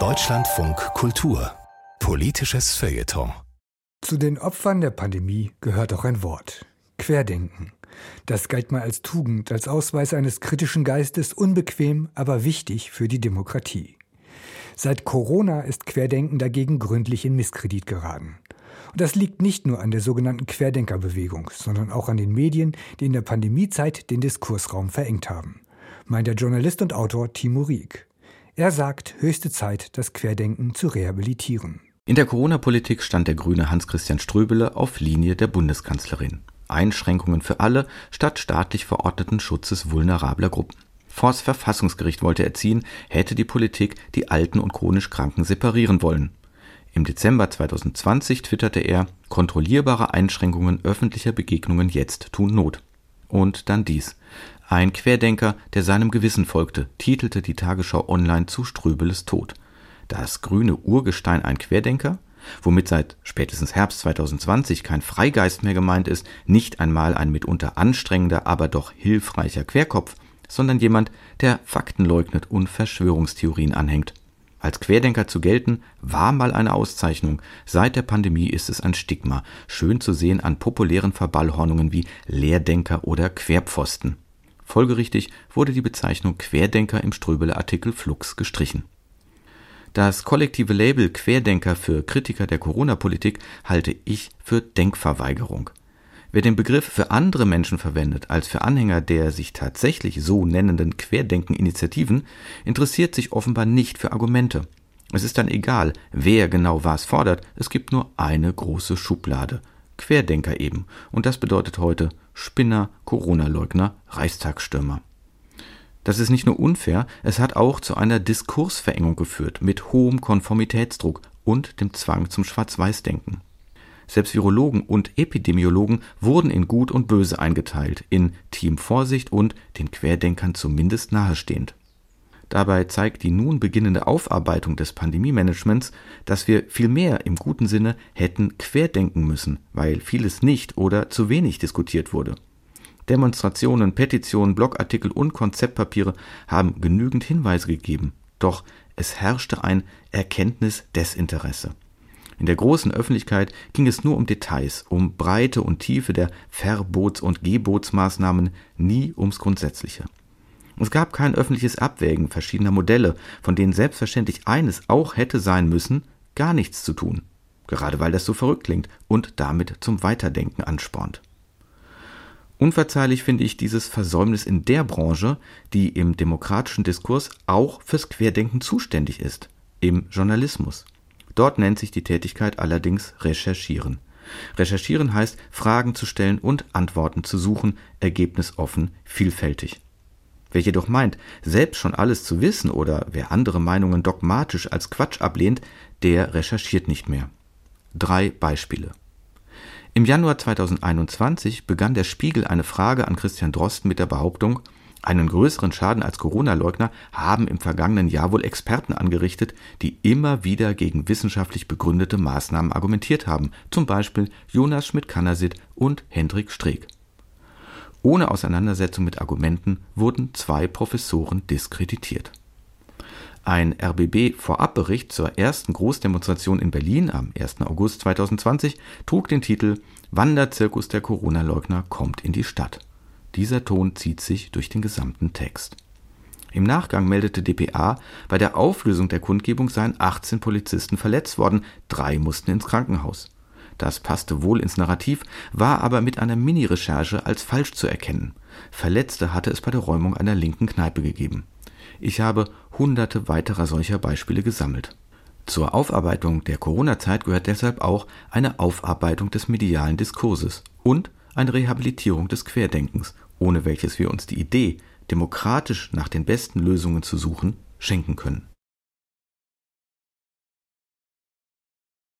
Deutschlandfunk Kultur Politisches Feuilleton Zu den Opfern der Pandemie gehört auch ein Wort. Querdenken. Das galt mal als Tugend, als Ausweis eines kritischen Geistes, unbequem, aber wichtig für die Demokratie. Seit Corona ist Querdenken dagegen gründlich in Misskredit geraten. Und das liegt nicht nur an der sogenannten Querdenkerbewegung, sondern auch an den Medien, die in der Pandemiezeit den Diskursraum verengt haben, meint der Journalist und Autor Timo Rieck. Er sagt, höchste Zeit, das Querdenken zu rehabilitieren. In der Corona-Politik stand der Grüne Hans-Christian Ströbele auf Linie der Bundeskanzlerin. Einschränkungen für alle statt staatlich verordneten Schutzes vulnerabler Gruppen. Vors Verfassungsgericht wollte er ziehen, hätte die Politik die Alten und chronisch Kranken separieren wollen. Im Dezember 2020 twitterte er, kontrollierbare Einschränkungen öffentlicher Begegnungen jetzt tun Not. Und dann dies. Ein Querdenker, der seinem Gewissen folgte, titelte die Tagesschau online zu Ströbeles Tod. Das grüne Urgestein ein Querdenker? Womit seit spätestens Herbst 2020 kein Freigeist mehr gemeint ist, nicht einmal ein mitunter anstrengender, aber doch hilfreicher Querkopf, sondern jemand, der Fakten leugnet und Verschwörungstheorien anhängt. Als Querdenker zu gelten, war mal eine Auszeichnung. Seit der Pandemie ist es ein Stigma, schön zu sehen an populären Verballhornungen wie Lehrdenker oder Querpfosten. Folgerichtig wurde die Bezeichnung Querdenker im Ströbele-Artikel Flux gestrichen. Das kollektive Label Querdenker für Kritiker der Corona-Politik halte ich für Denkverweigerung. Wer den Begriff für andere Menschen verwendet als für Anhänger der sich tatsächlich so nennenden Querdenken-Initiativen, interessiert sich offenbar nicht für Argumente. Es ist dann egal, wer genau was fordert, es gibt nur eine große Schublade. Querdenker eben. Und das bedeutet heute Spinner, Corona-Leugner, Reichstagsstürmer. Das ist nicht nur unfair, es hat auch zu einer Diskursverengung geführt mit hohem Konformitätsdruck und dem Zwang zum Schwarz-Weiß-Denken. Selbst Virologen und Epidemiologen wurden in Gut und Böse eingeteilt, in Team Vorsicht und den Querdenkern zumindest nahestehend. Dabei zeigt die nun beginnende Aufarbeitung des Pandemiemanagements, dass wir viel mehr im guten Sinne hätten querdenken müssen, weil vieles nicht oder zu wenig diskutiert wurde. Demonstrationen, Petitionen, Blogartikel und Konzeptpapiere haben genügend Hinweise gegeben, doch es herrschte ein Erkenntnisdesinteresse. In der großen Öffentlichkeit ging es nur um Details, um Breite und Tiefe der Verbots- und Gebotsmaßnahmen, nie ums Grundsätzliche. Es gab kein öffentliches Abwägen verschiedener Modelle, von denen selbstverständlich eines auch hätte sein müssen, gar nichts zu tun, gerade weil das so verrückt klingt und damit zum Weiterdenken anspornt. Unverzeihlich finde ich dieses Versäumnis in der Branche, die im demokratischen Diskurs auch fürs Querdenken zuständig ist, im Journalismus. Dort nennt sich die Tätigkeit allerdings Recherchieren. Recherchieren heißt, Fragen zu stellen und Antworten zu suchen, ergebnisoffen, vielfältig. Wer jedoch meint, selbst schon alles zu wissen oder wer andere Meinungen dogmatisch als Quatsch ablehnt, der recherchiert nicht mehr. Drei Beispiele. Im Januar 2021 begann der Spiegel eine Frage an Christian Drosten mit der Behauptung, einen größeren Schaden als Corona-Leugner haben im vergangenen Jahr wohl Experten angerichtet, die immer wieder gegen wissenschaftlich begründete Maßnahmen argumentiert haben, zum Beispiel Jonas Schmidt-Kannersit und Hendrik Streeck. Ohne Auseinandersetzung mit Argumenten wurden zwei Professoren diskreditiert. Ein RBB-Vorabbericht zur ersten Großdemonstration in Berlin am 1. August 2020 trug den Titel Wanderzirkus der Corona-Leugner kommt in die Stadt. Dieser Ton zieht sich durch den gesamten Text. Im Nachgang meldete dpa, bei der Auflösung der Kundgebung seien 18 Polizisten verletzt worden, drei mussten ins Krankenhaus. Das passte wohl ins Narrativ, war aber mit einer Mini-Recherche als falsch zu erkennen. Verletzte hatte es bei der Räumung einer linken Kneipe gegeben. Ich habe hunderte weiterer solcher Beispiele gesammelt. Zur Aufarbeitung der Corona-Zeit gehört deshalb auch eine Aufarbeitung des medialen Diskurses und eine Rehabilitierung des Querdenkens ohne welches wir uns die Idee, demokratisch nach den besten Lösungen zu suchen, schenken können